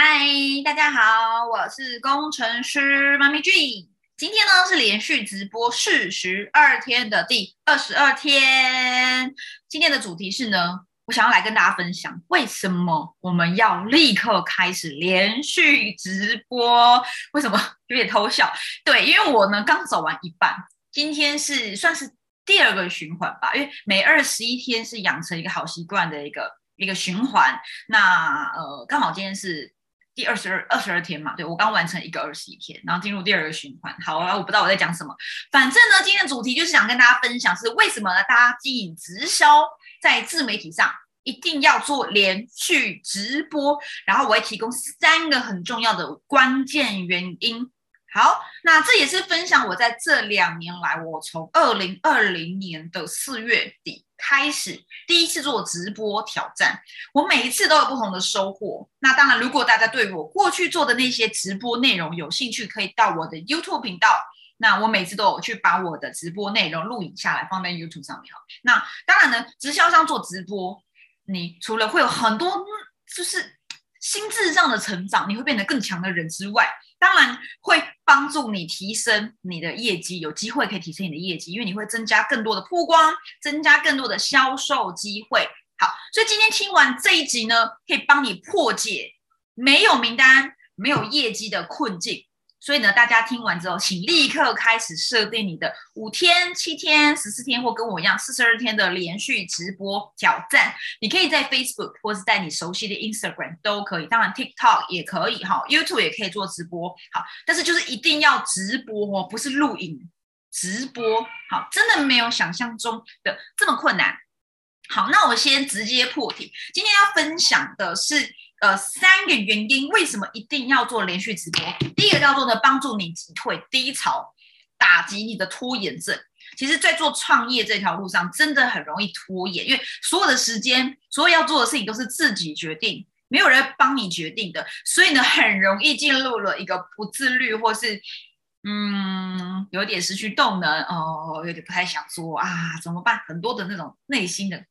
嗨，大家好，我是工程师妈咪 G。今天呢是连续直播四十二天的第二十二天。今天的主题是呢，我想要来跟大家分享，为什么我们要立刻开始连续直播？为什么有点偷笑？对，因为我呢刚走完一半，今天是算是第二个循环吧，因为每二十一天是养成一个好习惯的一个一个循环。那呃，刚好今天是。第二十二二十二天嘛，对我刚完成一个二十一天，然后进入第二个循环。好啊，我不知道我在讲什么，反正呢，今天的主题就是想跟大家分享是为什么呢？大家经营直销在自媒体上一定要做连续直播，然后我会提供三个很重要的关键原因。好，那这也是分享我在这两年来，我从二零二零年的四月底开始第一次做直播挑战，我每一次都有不同的收获。那当然，如果大家对我过去做的那些直播内容有兴趣，可以到我的 YouTube 频道。那我每次都有去把我的直播内容录影下来，放在 YouTube 上面。好，那当然呢，直销商做直播，你除了会有很多就是心智上的成长，你会变得更强的人之外，当然会帮助你提升你的业绩，有机会可以提升你的业绩，因为你会增加更多的曝光，增加更多的销售机会。好，所以今天听完这一集呢，可以帮你破解没有名单、没有业绩的困境。所以呢，大家听完之后，请立刻开始设定你的五天、七天、十四天，或跟我一样四十二天的连续直播挑战。你可以在 Facebook 或是在你熟悉的 Instagram 都可以，当然 TikTok 也可以哈，YouTube 也可以做直播。好，但是就是一定要直播哦，不是录影直播。好，真的没有想象中的这么困难。好，那我先直接破题。今天要分享的是。呃，三个原因为什么一定要做连续直播？第一个叫做呢，帮助你击退低潮，打击你的拖延症。其实，在做创业这条路上，真的很容易拖延，因为所有的时间，所有要做的事情都是自己决定，没有人帮你决定的，所以呢，很容易进入了一个不自律，或是嗯，有点失去动能，哦，有点不太想做啊，怎么办？很多的那种内心的，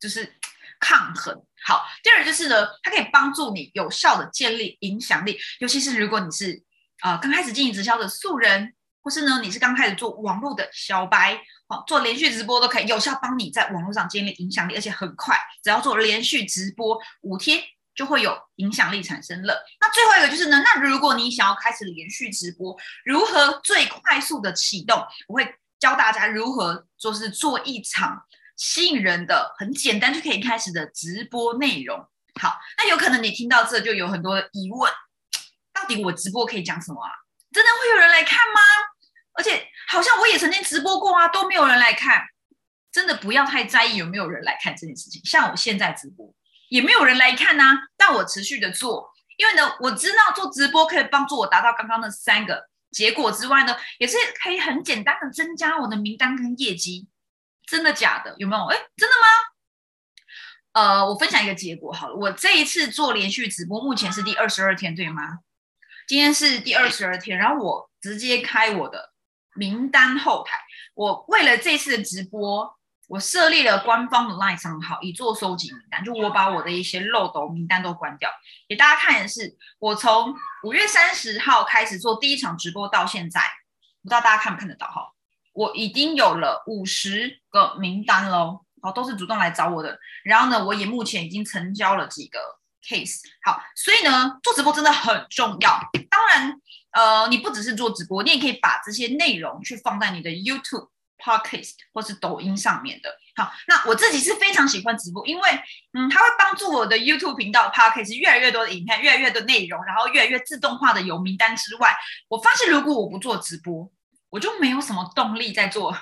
就是。抗衡好，第二就是呢，它可以帮助你有效的建立影响力，尤其是如果你是呃刚开始经营直销的素人，或是呢你是刚开始做网络的小白，好做连续直播都可以有效帮你在网络上建立影响力，而且很快，只要做连续直播五天就会有影响力产生了。那最后一个就是呢，那如果你想要开始连续直播，如何最快速的启动？我会教大家如何就是做一场。吸引人的很简单就可以开始的直播内容，好，那有可能你听到这就有很多疑问，到底我直播可以讲什么啊？真的会有人来看吗？而且好像我也曾经直播过啊，都没有人来看，真的不要太在意有没有人来看这件事情。像我现在直播也没有人来看呐，但我持续的做，因为呢，我知道做直播可以帮助我达到刚刚那三个结果之外呢，也是可以很简单的增加我的名单跟业绩。真的假的？有没有？哎，真的吗？呃，我分享一个结果好了。我这一次做连续直播，目前是第二十二天，对吗？今天是第二十二天，然后我直接开我的名单后台。我为了这次的直播，我设立了官方的 LINE 账号，以做收集名单。就我把我的一些漏斗名单都关掉，给大家看的是，我从五月三十号开始做第一场直播到现在，不知道大家看不看得到哈？我已经有了五十个名单喽，好，都是主动来找我的。然后呢，我也目前已经成交了几个 case。好，所以呢，做直播真的很重要。当然，呃，你不只是做直播，你也可以把这些内容去放在你的 YouTube、Podcast 或是抖音上面的。好，那我自己是非常喜欢直播，因为嗯，它会帮助我的 YouTube 频道 Podcast 越来越多的影片，越来越多的内容，然后越来越自动化的有名单之外，我发现如果我不做直播，我就没有什么动力在做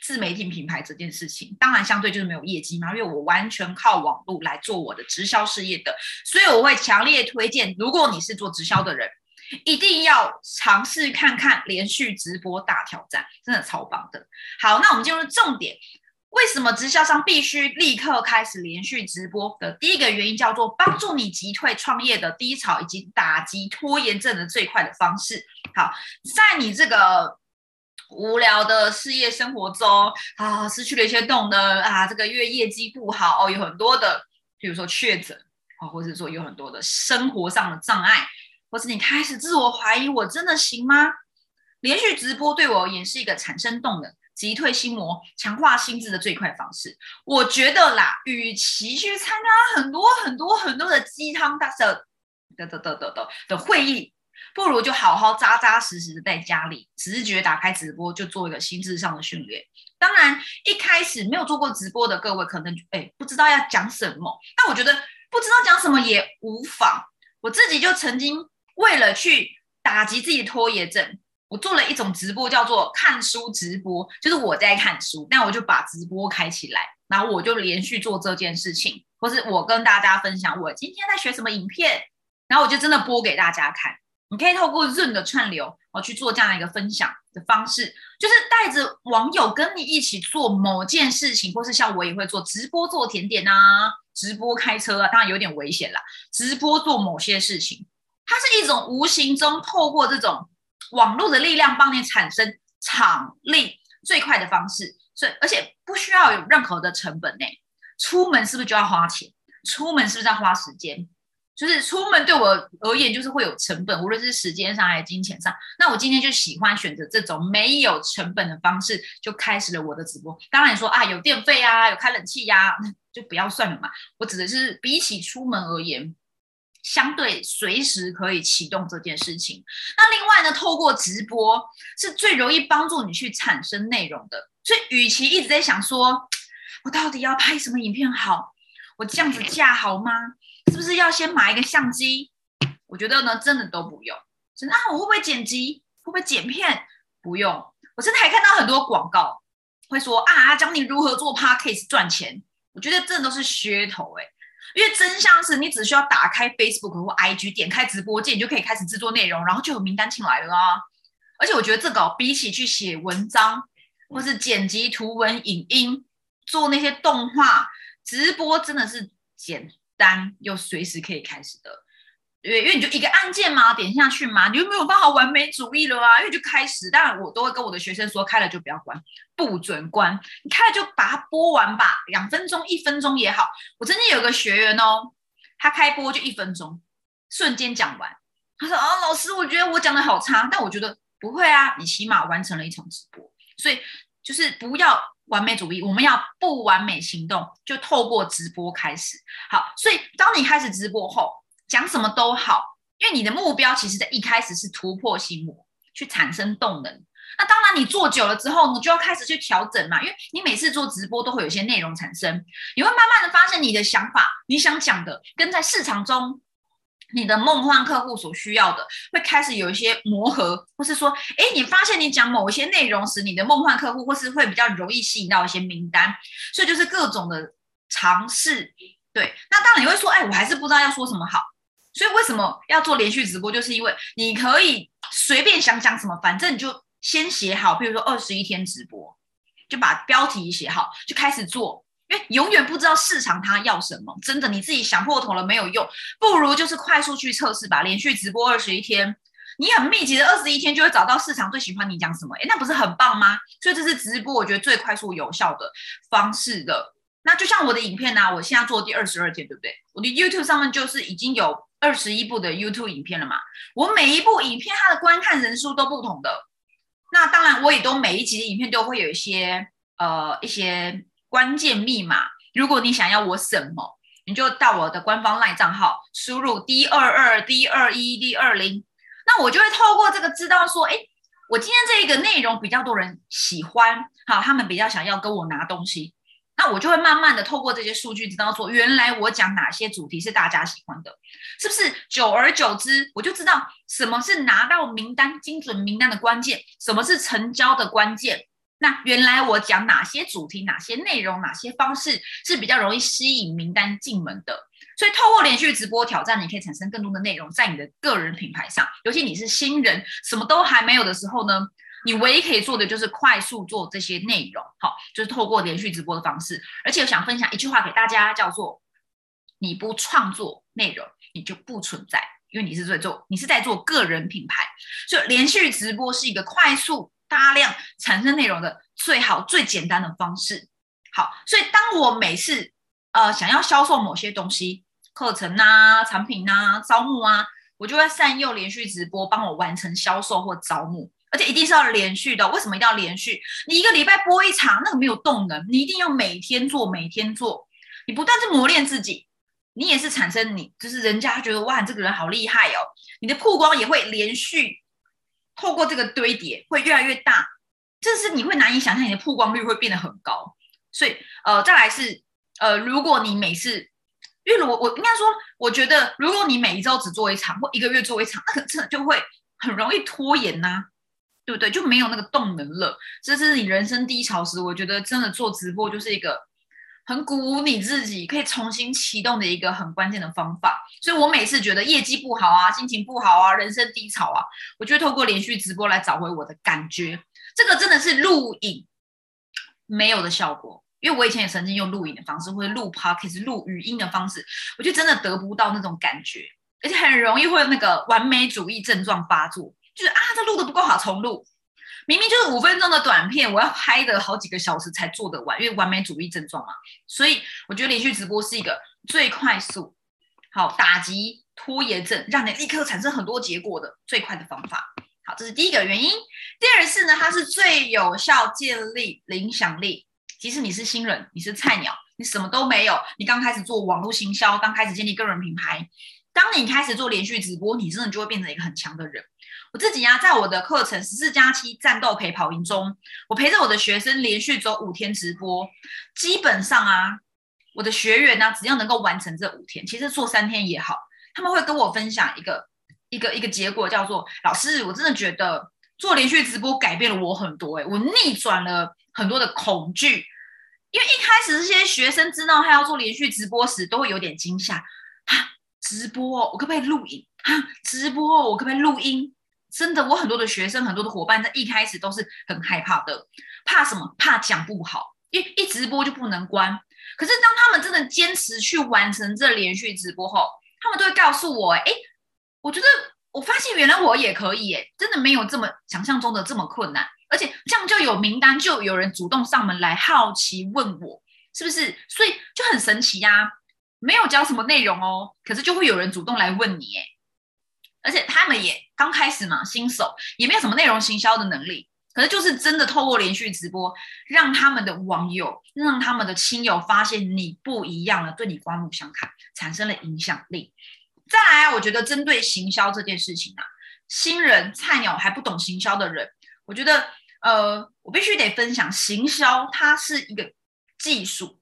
自媒体品牌这件事情，当然相对就是没有业绩嘛，因为我完全靠网络来做我的直销事业的，所以我会强烈推荐，如果你是做直销的人，一定要尝试看看连续直播大挑战，真的超棒的。好，那我们进入重点，为什么直销商必须立刻开始连续直播的第一个原因叫做帮助你击退创业的低潮以及打击拖延症的最快的方式。好，在你这个。无聊的事业生活中啊，失去了一些动能啊，这个月业绩不好，有很多的，比如说确诊啊，或者说有很多的生活上的障碍，或是你开始自我怀疑，我真的行吗？连续直播对我而言是一个产生动能、击退心魔、强化心智的最快方式。我觉得啦，与其去参加很多很多很多的鸡汤大的的的的的的会议，不如就好好扎扎实实的在家里直觉打开直播，就做一个心智上的训练。当然，一开始没有做过直播的各位，可能哎不知道要讲什么，但我觉得不知道讲什么也无妨。我自己就曾经为了去打击自己拖延症。我做了一种直播，叫做看书直播，就是我在看书，那我就把直播开起来，然后我就连续做这件事情，或是我跟大家分享我今天在学什么影片，然后我就真的播给大家看。你可以透过 Zoom 的串流，我去做这样一个分享的方式，就是带着网友跟你一起做某件事情，或是像我也会做直播做甜点啊，直播开车啊，当然有点危险啦。直播做某些事情，它是一种无形中透过这种。网络的力量帮你产生场力最快的方式，所以而且不需要有任何的成本呢。出门是不是就要花钱？出门是不是要花时间？就是出门对我而言就是会有成本，无论是时间上还是金钱上。那我今天就喜欢选择这种没有成本的方式，就开始了我的直播。当然你说啊，有电费啊，有开冷气呀，就不要算了嘛。我指的是比起出门而言。相对随时可以启动这件事情。那另外呢，透过直播是最容易帮助你去产生内容的。所以，与其一直在想说，我到底要拍什么影片好，我这样子架好吗？是不是要先买一个相机？我觉得呢，真的都不用。真的啊，我会不会剪辑？会不会剪片？不用。我真的还看到很多广告会说啊，教你如何做 podcast 赚钱。我觉得这都是噱头哎。因为真相是你只需要打开 Facebook 或 IG，点开直播键，你就可以开始制作内容，然后就有名单进来了啊！而且我觉得这个比起去写文章，或是剪辑图文、影音，做那些动画直播，真的是简单又随时可以开始的。因为因为你就一个按键嘛，点下去嘛，你就没有办法完美主义了啊！因为就开始，当然我都会跟我的学生说，开了就不要关，不准关，你开了就把它播完吧，两分钟、一分钟也好。我曾经有个学员哦，他开播就一分钟，瞬间讲完。他说：“哦，老师，我觉得我讲的好差，但我觉得不会啊，你起码完成了一场直播。所以就是不要完美主义，我们要不完美行动，就透过直播开始。好，所以当你开始直播后。”讲什么都好，因为你的目标其实在一开始是突破心魔，去产生动能。那当然，你做久了之后，你就要开始去调整嘛。因为你每次做直播都会有一些内容产生，你会慢慢的发现你的想法，你想讲的跟在市场中你的梦幻客户所需要的，会开始有一些磨合，或是说，哎，你发现你讲某一些内容时，你的梦幻客户或是会比较容易吸引到一些名单，所以就是各种的尝试。对，那当然你会说，哎，我还是不知道要说什么好。所以为什么要做连续直播？就是因为你可以随便想讲什么，反正你就先写好，比如说二十一天直播，就把标题写好，就开始做。因为永远不知道市场它要什么，真的你自己想破头了没有用，不如就是快速去测试吧。连续直播二十一天，你很密集的二十一天就会找到市场最喜欢你讲什么，诶，那不是很棒吗？所以这是直播，我觉得最快速有效的方式的。那就像我的影片呢，我现在做第二十二天，对不对？我的 YouTube 上面就是已经有。二十一部的 YouTube 影片了嘛？我每一部影片它的观看人数都不同的。那当然，我也都每一集的影片都会有一些呃一些关键密码。如果你想要我什么，你就到我的官方赖账号输入 D 二二 D 二一 D 二零，那我就会透过这个知道说，哎，我今天这一个内容比较多人喜欢，好，他们比较想要跟我拿东西。那我就会慢慢的透过这些数据，知道说原来我讲哪些主题是大家喜欢的，是不是？久而久之，我就知道什么是拿到名单、精准名单的关键，什么是成交的关键。那原来我讲哪些主题、哪些内容、哪些方式是比较容易吸引名单进门的。所以透过连续直播挑战，你可以产生更多的内容在你的个人品牌上。尤其你是新人，什么都还没有的时候呢？你唯一可以做的就是快速做这些内容，好，就是透过连续直播的方式。而且我想分享一句话给大家，叫做“你不创作内容，你就不存在”，因为你是在做，你是在做个人品牌。所以连续直播是一个快速大量产生内容的最好、最简单的方式。好，所以当我每次呃想要销售某些东西，课程啊、产品啊、招募啊，我就会善用连续直播帮我完成销售或招募，而且一定是要连续的。为什么一定要连续？你一个礼拜播一场，那个没有动能，你一定要每天做，每天做，你不断是磨练自己，你也是产生你就是人家觉得哇，这个人好厉害哦，你的曝光也会连续透过这个堆叠会越来越大，这是你会难以想象，你的曝光率会变得很高。所以呃，再来是呃，如果你每次因为我我应该说，我觉得如果你每一周只做一场，或一个月做一场，那可真的就会很容易拖延呐，对不对？就没有那个动能了。这是你人生低潮时，我觉得真的做直播就是一个很鼓舞你自己，可以重新启动的一个很关键的方法。所以我每次觉得业绩不好啊，心情不好啊，人生低潮啊，我就会透过连续直播来找回我的感觉。这个真的是录影没有的效果。因为我以前也曾经用录影的方式，或者录 podcast 录语音的方式，我就真的得不到那种感觉，而且很容易会有那个完美主义症状发作，就是啊，这录的不够好，重录。明明就是五分钟的短片，我要拍的好几个小时才做得完，因为完美主义症状嘛。所以我觉得连续直播是一个最快速、好打击拖延症，让你立刻产生很多结果的最快的方法。好，这是第一个原因。第二是呢，它是最有效建立影响力。即使你是新人，你是菜鸟，你什么都没有，你刚开始做网络行销，刚开始建立个人品牌，当你开始做连续直播，你真的就会变成一个很强的人。我自己呀，在我的课程十四加七战斗陪跑营中，我陪着我的学生连续走五天直播，基本上啊，我的学员呢，只要能够完成这五天，其实做三天也好，他们会跟我分享一个一个一个结果，叫做老师，我真的觉得做连续直播改变了我很多，诶，我逆转了很多的恐惧。因为一开始这些学生知道他要做连续直播时，都会有点惊吓啊！直播我可不可以录影啊？直播我可不可以录音？真的，我很多的学生、很多的伙伴在一开始都是很害怕的，怕什么？怕讲不好，一一直播就不能关。可是当他们真的坚持去完成这连续直播后，他们都会告诉我：哎，我觉得我发现原来我也可以，哎，真的没有这么想象中的这么困难。而且这样就有名单，就有人主动上门来好奇问我是不是，所以就很神奇呀。没有教什么内容哦，可是就会有人主动来问你哎。而且他们也刚开始嘛，新手也没有什么内容行销的能力，可是就是真的透过连续直播，让他们的网友、让他们的亲友发现你不一样了，对你刮目相看，产生了影响力。再来啊，我觉得针对行销这件事情啊，新人、菜鸟还不懂行销的人，我觉得。呃，我必须得分享，行销它是一个技术，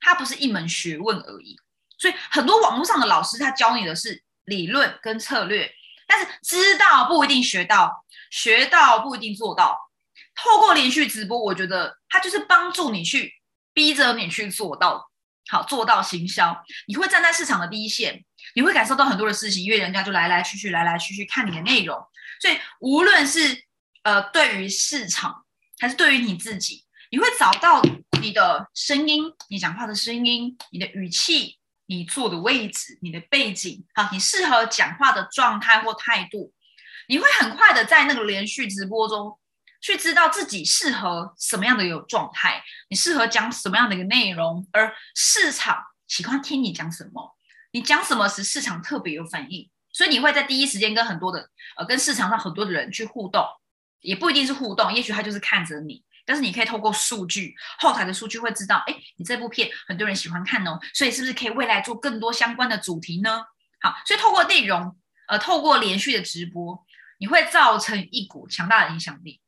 它不是一门学问而已。所以很多网络上的老师，他教你的是理论跟策略，但是知道不一定学到，学到不一定做到。透过连续直播，我觉得它就是帮助你去逼着你去做到，好做到行销。你会站在市场的第一线，你会感受到很多的事情，因为人家就来来去去，来来去去看你的内容。所以无论是呃，对于市场还是对于你自己，你会找到你的声音，你讲话的声音，你的语气，你坐的位置，你的背景，好，你适合讲话的状态或态度，你会很快的在那个连续直播中去知道自己适合什么样的一个状态，你适合讲什么样的一个内容，而市场喜欢听你讲什么，你讲什么时市场特别有反应，所以你会在第一时间跟很多的呃，跟市场上很多的人去互动。也不一定是互动，也许他就是看着你，但是你可以透过数据后台的数据会知道，哎，你这部片很多人喜欢看哦，所以是不是可以未来做更多相关的主题呢？好，所以透过内容，呃，透过连续的直播，你会造成一股强大的影响力。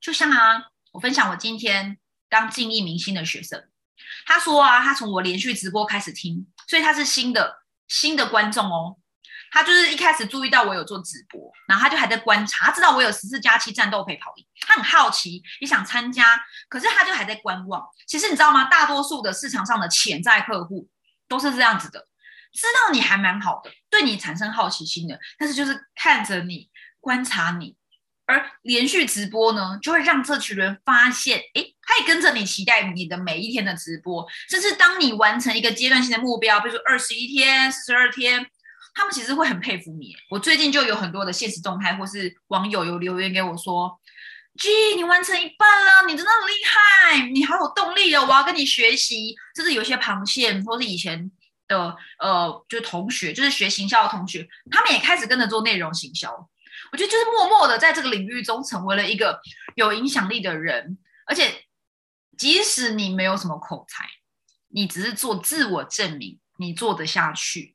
就像啊，我分享我今天刚进艺明星的学生，他说啊，他从我连续直播开始听，所以他是新的新的观众哦。他就是一开始注意到我有做直播，然后他就还在观察，他知道我有十四加七战斗陪跑营，他很好奇，也想参加，可是他就还在观望。其实你知道吗？大多数的市场上的潜在客户都是这样子的，知道你还蛮好的，对你产生好奇心的，但是就是看着你，观察你，而连续直播呢，就会让这群人发现，诶，他也跟着你期待你的每一天的直播，甚至当你完成一个阶段性的目标，比如说二十一天、四十二天。他们其实会很佩服你。我最近就有很多的现实动态，或是网友有留言给我说：“G，你完成一半了，你真的很厉害，你好有动力哦！我要跟你学习。”就是有些螃蟹，或是以前的呃，就同学，就是学行销的同学，他们也开始跟着做内容行销。我觉得就是默默的在这个领域中成为了一个有影响力的人，而且即使你没有什么口才，你只是做自我证明，你做得下去，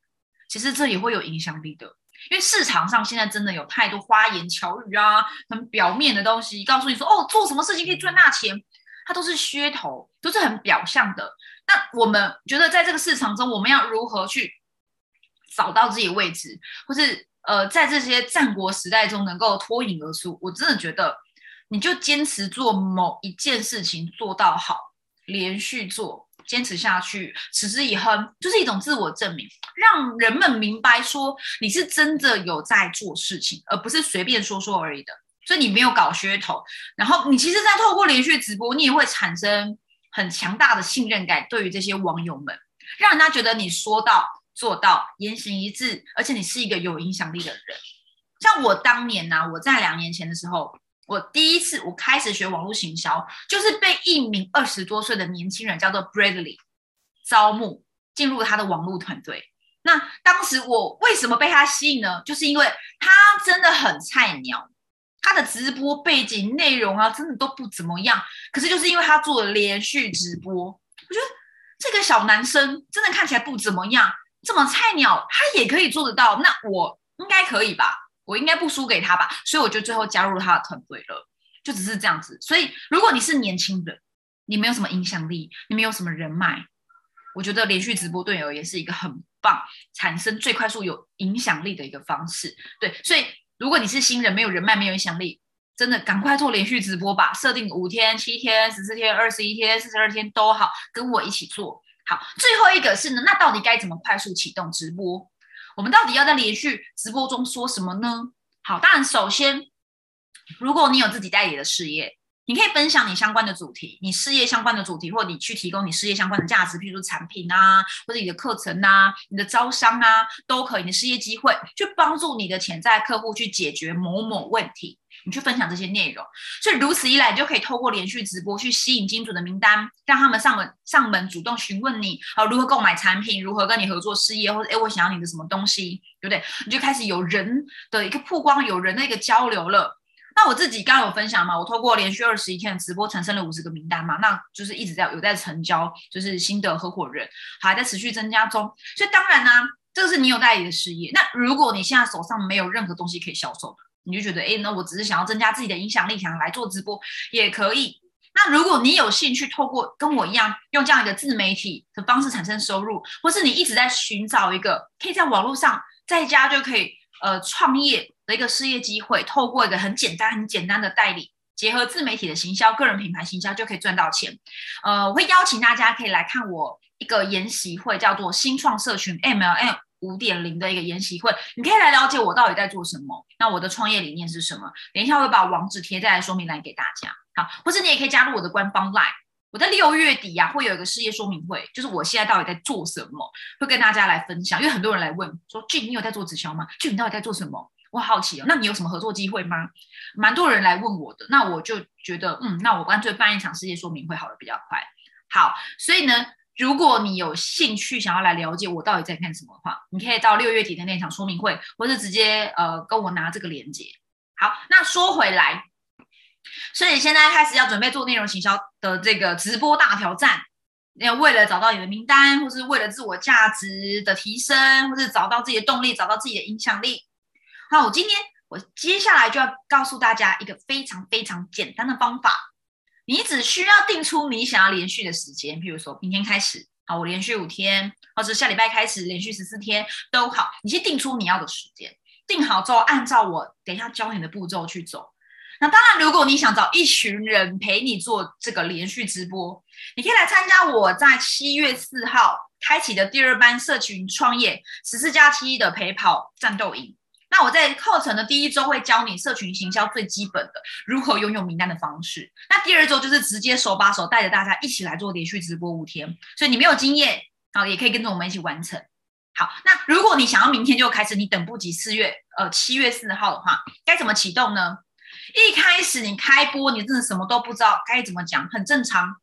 其实这也会有影响力的。因为市场上现在真的有太多花言巧语啊，很表面的东西，告诉你说哦，做什么事情可以赚大钱，它都是噱头，都是很表象的。那我们觉得在这个市场中，我们要如何去找到自己位置，或是呃，在这些战国时代中能够脱颖而出？我真的觉得，你就坚持做某一件事情做到好，连续做。坚持下去，持之以恒，就是一种自我证明，让人们明白说你是真的有在做事情，而不是随便说说而已的。所以你没有搞噱头，然后你其实，在透过连续直播，你也会产生很强大的信任感，对于这些网友们，让人家觉得你说到做到，言行一致，而且你是一个有影响力的人。像我当年呢，我在两年前的时候。我第一次我开始学网络行销，就是被一名二十多岁的年轻人叫做 Bradley 招募进入他的网络团队。那当时我为什么被他吸引呢？就是因为他真的很菜鸟，他的直播背景内容啊，真的都不怎么样。可是就是因为他做了连续直播，我觉得这个小男生真的看起来不怎么样，这么菜鸟他也可以做得到，那我应该可以吧？我应该不输给他吧，所以我就最后加入他的团队了，就只是这样子。所以如果你是年轻人，你没有什么影响力，你没有什么人脉，我觉得连续直播对你而言是一个很棒、产生最快速有影响力的一个方式。对，所以如果你是新人，没有人脉，没有影响力，真的赶快做连续直播吧，设定五天、七天、十四天、二十一天、四十二天都好，跟我一起做好。最后一个是呢，那到底该怎么快速启动直播？我们到底要在连续直播中说什么呢？好，当然，首先，如果你有自己代理的事业，你可以分享你相关的主题，你事业相关的主题，或你去提供你事业相关的价值，譬如说产品啊，或者你的课程啊，你的招商啊，都可以，你事业机会，去帮助你的潜在客户去解决某某问题。你去分享这些内容，所以如此一来，你就可以透过连续直播去吸引精准的名单，让他们上门上门主动询问你，啊，如何购买产品，如何跟你合作事业，或者哎，我想要你的什么东西，对不对？你就开始有人的一个曝光，有人的一个交流了。那我自己刚刚有分享嘛，我透过连续二十一天的直播，产生了五十个名单嘛，那就是一直在有在成交，就是新的合伙人还在持续增加中。所以当然呢，这个是你有代理的事业。那如果你现在手上没有任何东西可以销售的，你就觉得，哎，那我只是想要增加自己的影响力，想要来做直播也可以。那如果你有兴趣，透过跟我一样用这样一个自媒体的方式产生收入，或是你一直在寻找一个可以在网络上在家就可以呃创业的一个事业机会，透过一个很简单、很简单的代理，结合自媒体的行销、个人品牌行销，就可以赚到钱。呃，我会邀请大家可以来看我一个研习会，叫做新创社群 MLM。五点零的一个研习会，你可以来了解我到底在做什么。那我的创业理念是什么？等一下我会把网址贴在说明栏给大家。好，或者你也可以加入我的官方 LINE。我在六月底呀会有一个事业说明会，就是我现在到底在做什么，会跟大家来分享。因为很多人来问说：“俊，你有在做直销吗？俊，你到底在做什么？”我好奇哦。那你有什么合作机会吗？蛮多人来问我的，那我就觉得，嗯，那我干脆办一场事业说明会好了，比较快。好，所以呢。如果你有兴趣想要来了解我到底在干什么的话，你可以到六月底的那场说明会，或是直接呃跟我拿这个链接。好，那说回来，所以现在开始要准备做内容行销的这个直播大挑战，那为了找到你的名单，或是为了自我价值的提升，或是找到自己的动力，找到自己的影响力。好，我今天我接下来就要告诉大家一个非常非常简单的方法。你只需要定出你想要连续的时间，比如说明天开始，好，我连续五天，或者下礼拜开始连续十四天都好。你先定出你要的时间，定好之后，按照我等一下教你的步骤去走。那当然，如果你想找一群人陪你做这个连续直播，你可以来参加我在七月四号开启的第二班社群创业十四加七的陪跑战斗营。那我在课程的第一周会教你社群行销最基本的如何拥有名单的方式。那第二周就是直接手把手带着大家一起来做连续直播五天，所以你没有经验，好也可以跟着我们一起完成。好，那如果你想要明天就开始，你等不及四月呃七月四号的话，该怎么启动呢？一开始你开播，你真的什么都不知道该怎么讲，很正常，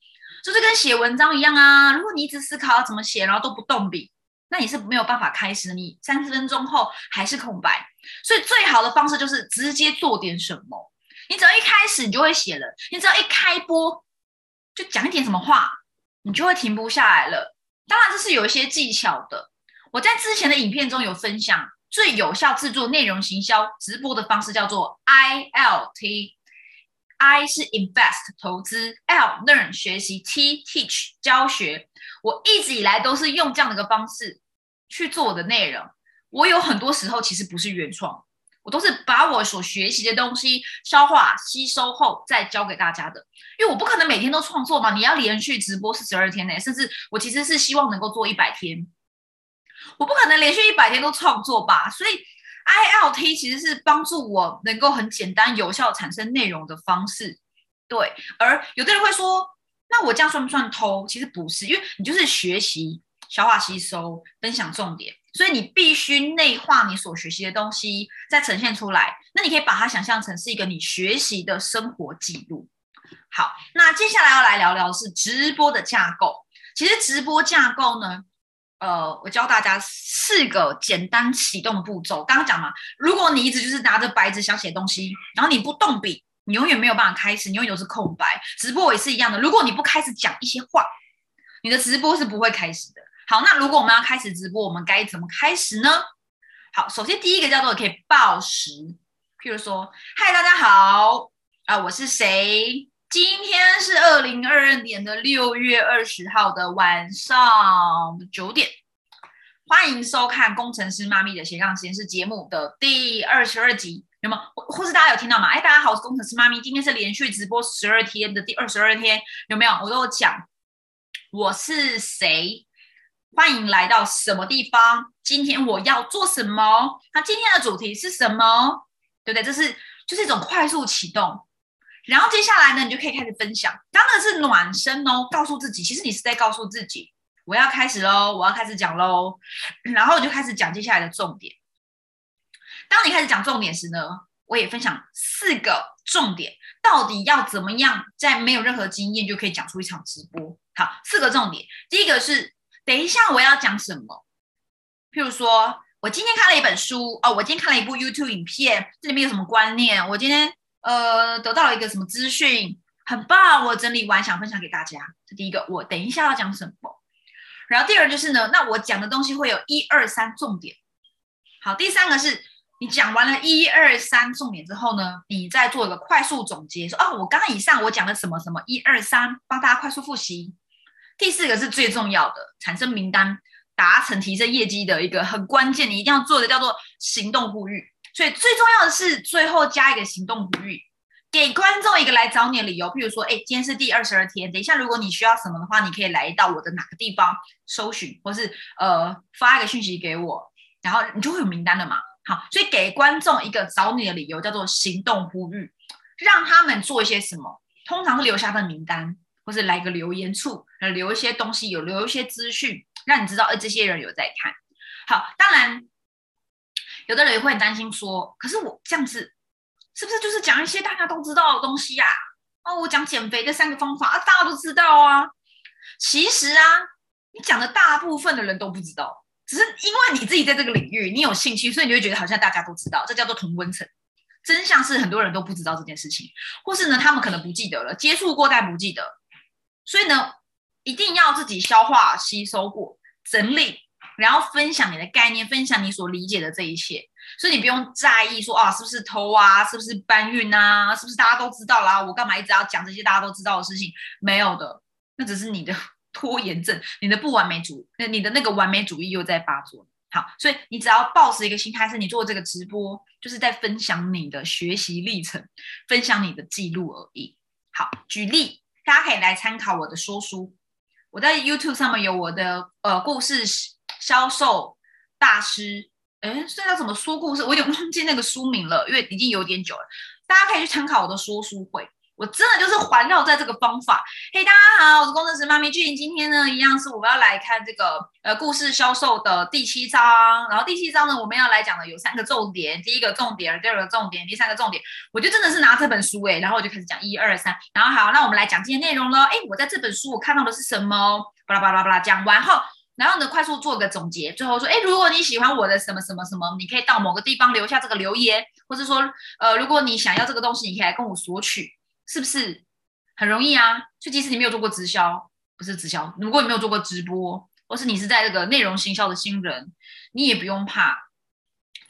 就是跟写文章一样啊。如果你一直思考要怎么写，然后都不动笔，那你是没有办法开始，你三十分钟后还是空白。所以最好的方式就是直接做点什么。你只要一开始，你就会写了；你只要一开播，就讲一点什么话，你就会停不下来了。当然，这是有一些技巧的。我在之前的影片中有分享，最有效制作内容行销直播的方式叫做 I L T。I 是 invest 投资，L learn 学习，T teach 教学。我一直以来都是用这样的一个方式去做我的内容。我有很多时候其实不是原创，我都是把我所学习的东西消化吸收后再教给大家的。因为我不可能每天都创作嘛，你要连续直播四十二天呢，甚至我其实是希望能够做一百天。我不可能连续一百天都创作吧，所以 I L T 其实是帮助我能够很简单有效产生内容的方式。对，而有的人会说，那我这样算不算偷？其实不是，因为你就是学习、消化、吸收、分享重点，所以你必须内化你所学习的东西，再呈现出来。那你可以把它想象成是一个你学习的生活记录。好，那接下来要来聊聊是直播的架构。其实直播架构呢？呃，我教大家四个简单启动步骤。刚刚讲嘛，如果你一直就是拿着白纸想写东西，然后你不动笔，你永远没有办法开始，你永远都是空白。直播也是一样的，如果你不开始讲一些话，你的直播是不会开始的。好，那如果我们要开始直播，我们该怎么开始呢？好，首先第一个叫做可以报时，譬如说，嗨，大家好，啊，我是谁？今天是二零二二年的六月二十号的晚上九点，欢迎收看《工程师妈咪的斜杠实验室》节目的第二十二集，有吗？或是大家有听到吗？哎，大家好，我是工程师妈咪，今天是连续直播十二天的第二十二天，有没有？我都有讲我是谁，欢迎来到什么地方？今天我要做什么？那今天的主题是什么？对不对？这是就是一种快速启动。然后接下来呢，你就可以开始分享。当然是暖身哦，告诉自己，其实你是在告诉自己，我要开始喽，我要开始讲喽。然后我就开始讲接下来的重点。当你开始讲重点时呢，我也分享四个重点，到底要怎么样在没有任何经验就可以讲出一场直播？好，四个重点。第一个是，等一下我要讲什么？譬如说，我今天看了一本书哦，我今天看了一部 YouTube 影片，这里面有什么观念？我今天。呃，得到了一个什么资讯，很棒，我整理完想分享给大家。这第一个，我等一下要讲什么。然后第二就是呢，那我讲的东西会有一二三重点。好，第三个是你讲完了一二三重点之后呢，你再做一个快速总结，说哦，我刚刚以上我讲的什么什么一二三，帮大家快速复习。第四个是最重要的，产生名单，达成提升业绩的一个很关键，你一定要做的叫做行动呼吁。所以最重要的是最后加一个行动呼吁，给观众一个来找你的理由。譬如说，哎，今天是第二十二天，等一下如果你需要什么的话，你可以来到我的哪个地方搜寻，或是呃发一个讯息给我，然后你就会有名单了嘛。好，所以给观众一个找你的理由，叫做行动呼吁，让他们做一些什么，通常是留下份名单，或是来个留言处，留一些东西，有留一些资讯，让你知道，呃，这些人有在看。好，当然。有的人也会很担心说，可是我这样子是不是就是讲一些大家都知道的东西呀？哦，我讲减肥的三个方法啊，大家都知道啊。其实啊，你讲的大部分的人都不知道，只是因为你自己在这个领域你有兴趣，所以你会觉得好像大家都知道，这叫做同温层。真相是很多人都不知道这件事情，或是呢他们可能不记得了，接触过但不记得。所以呢，一定要自己消化、吸收过、整理。然后分享你的概念，分享你所理解的这一切，所以你不用在意说啊，是不是偷啊，是不是搬运啊，是不是大家都知道啦？我干嘛一直要讲这些大家都知道的事情？没有的，那只是你的拖延症，你的不完美主，那你的那个完美主义又在发作。好，所以你只要保持一个心态，是你做这个直播，就是在分享你的学习历程，分享你的记录而已。好，举例，大家可以来参考我的说书，我在 YouTube 上面有我的呃故事。销售大师，哎，所以他怎么说故事？我有点忘记那个书名了，因为已经有点久了。大家可以去参考我的说书会，我真的就是环绕在这个方法。嘿，大家好，我是工程师妈咪俊。今天呢，一样是我们要来看这个呃故事销售的第七章。然后第七章呢，我们要来讲的有三个重点：第一个重点，第二个重点，第三个重点。我就真的是拿这本书哎，然后我就开始讲一二三。然后好，那我们来讲今天内容了。哎，我在这本书我看到的是什么？巴拉巴拉巴拉，讲完后。然后呢，快速做个总结，最后说，哎，如果你喜欢我的什么什么什么，你可以到某个地方留下这个留言，或者说，呃，如果你想要这个东西，你可以来跟我索取，是不是很容易啊？就即使你没有做过直销，不是直销，如果你没有做过直播，或是你是在这个内容行销的新人，你也不用怕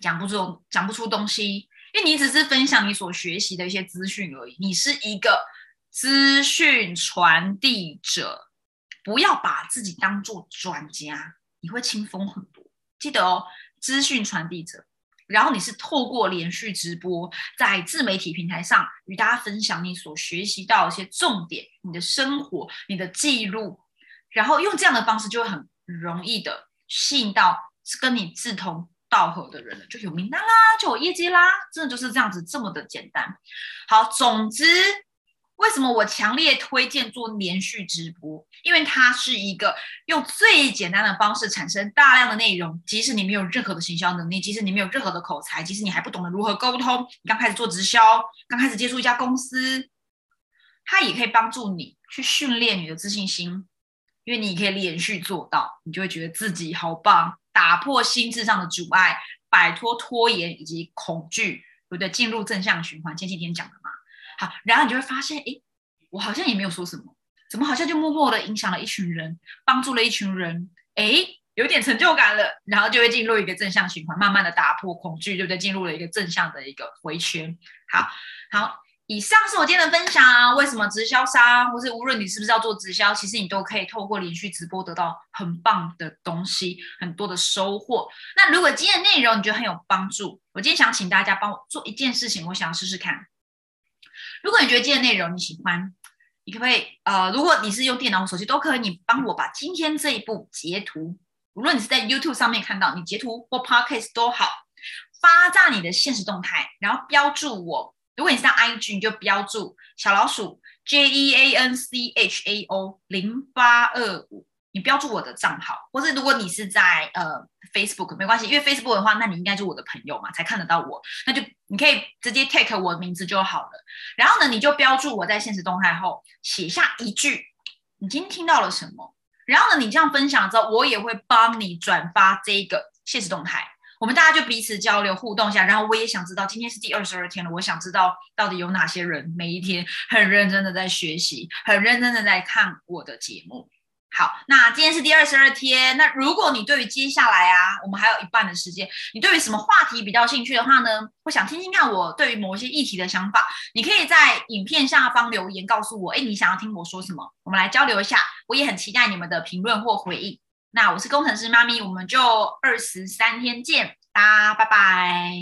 讲不出讲不出东西，因为你只是分享你所学习的一些资讯而已，你是一个资讯传递者。不要把自己当做专家，你会轻松很多。记得哦，资讯传递者。然后你是透过连续直播，在自媒体平台上与大家分享你所学习到一些重点，你的生活，你的记录。然后用这样的方式，就会很容易的吸引到是跟你志同道合的人了，就有名单啦，就有业绩啦。真的就是这样子，这么的简单。好，总之。为什么我强烈推荐做连续直播？因为它是一个用最简单的方式产生大量的内容。即使你没有任何的行销能力，即使你没有任何的口才，即使你还不懂得如何沟通，你刚开始做直销，刚开始接触一家公司，它也可以帮助你去训练你的自信心。因为你可以连续做到，你就会觉得自己好棒，打破心智上的阻碍，摆脱拖延以及恐惧，对不对？进入正向循环。前几天讲的嘛。好，然后你就会发现，哎，我好像也没有说什么，怎么好像就默默的影响了一群人，帮助了一群人，哎，有点成就感了，然后就会进入一个正向循环，慢慢的打破恐惧，对不对？进入了一个正向的一个回圈。好，好，以上是我今天的分享啊。为什么直销商，或是无论你是不是要做直销，其实你都可以透过连续直播得到很棒的东西，很多的收获。那如果今天的内容你觉得很有帮助，我今天想请大家帮我做一件事情，我想试试看。如果你觉得今天内容你喜欢，你可不可以呃，如果你是用电脑或手机都可以，你帮我把今天这一步截图，无论你是在 YouTube 上面看到，你截图或 Podcast 都好，发在你的现实动态，然后标注我。如果你是在 IG，你就标注小老鼠 J E A N C H A O 零八二五。你标注我的账号，或是如果你是在呃 Facebook 没关系，因为 Facebook 的话，那你应该是我的朋友嘛，才看得到我。那就你可以直接 take 我的名字就好了。然后呢，你就标注我在现实动态后写下一句你今天听到了什么。然后呢，你这样分享之后，我也会帮你转发这个现实动态。我们大家就彼此交流互动一下。然后我也想知道，今天是第二十二天了，我想知道到底有哪些人每一天很认真的在学习，很认真的在看我的节目。好，那今天是第二十二天。那如果你对于接下来啊，我们还有一半的时间，你对于什么话题比较兴趣的话呢？我想听听看我对于某一些议题的想法。你可以在影片下方留言告诉我，哎，你想要听我说什么？我们来交流一下。我也很期待你们的评论或回应。那我是工程师妈咪，我们就二十三天见，大家拜拜。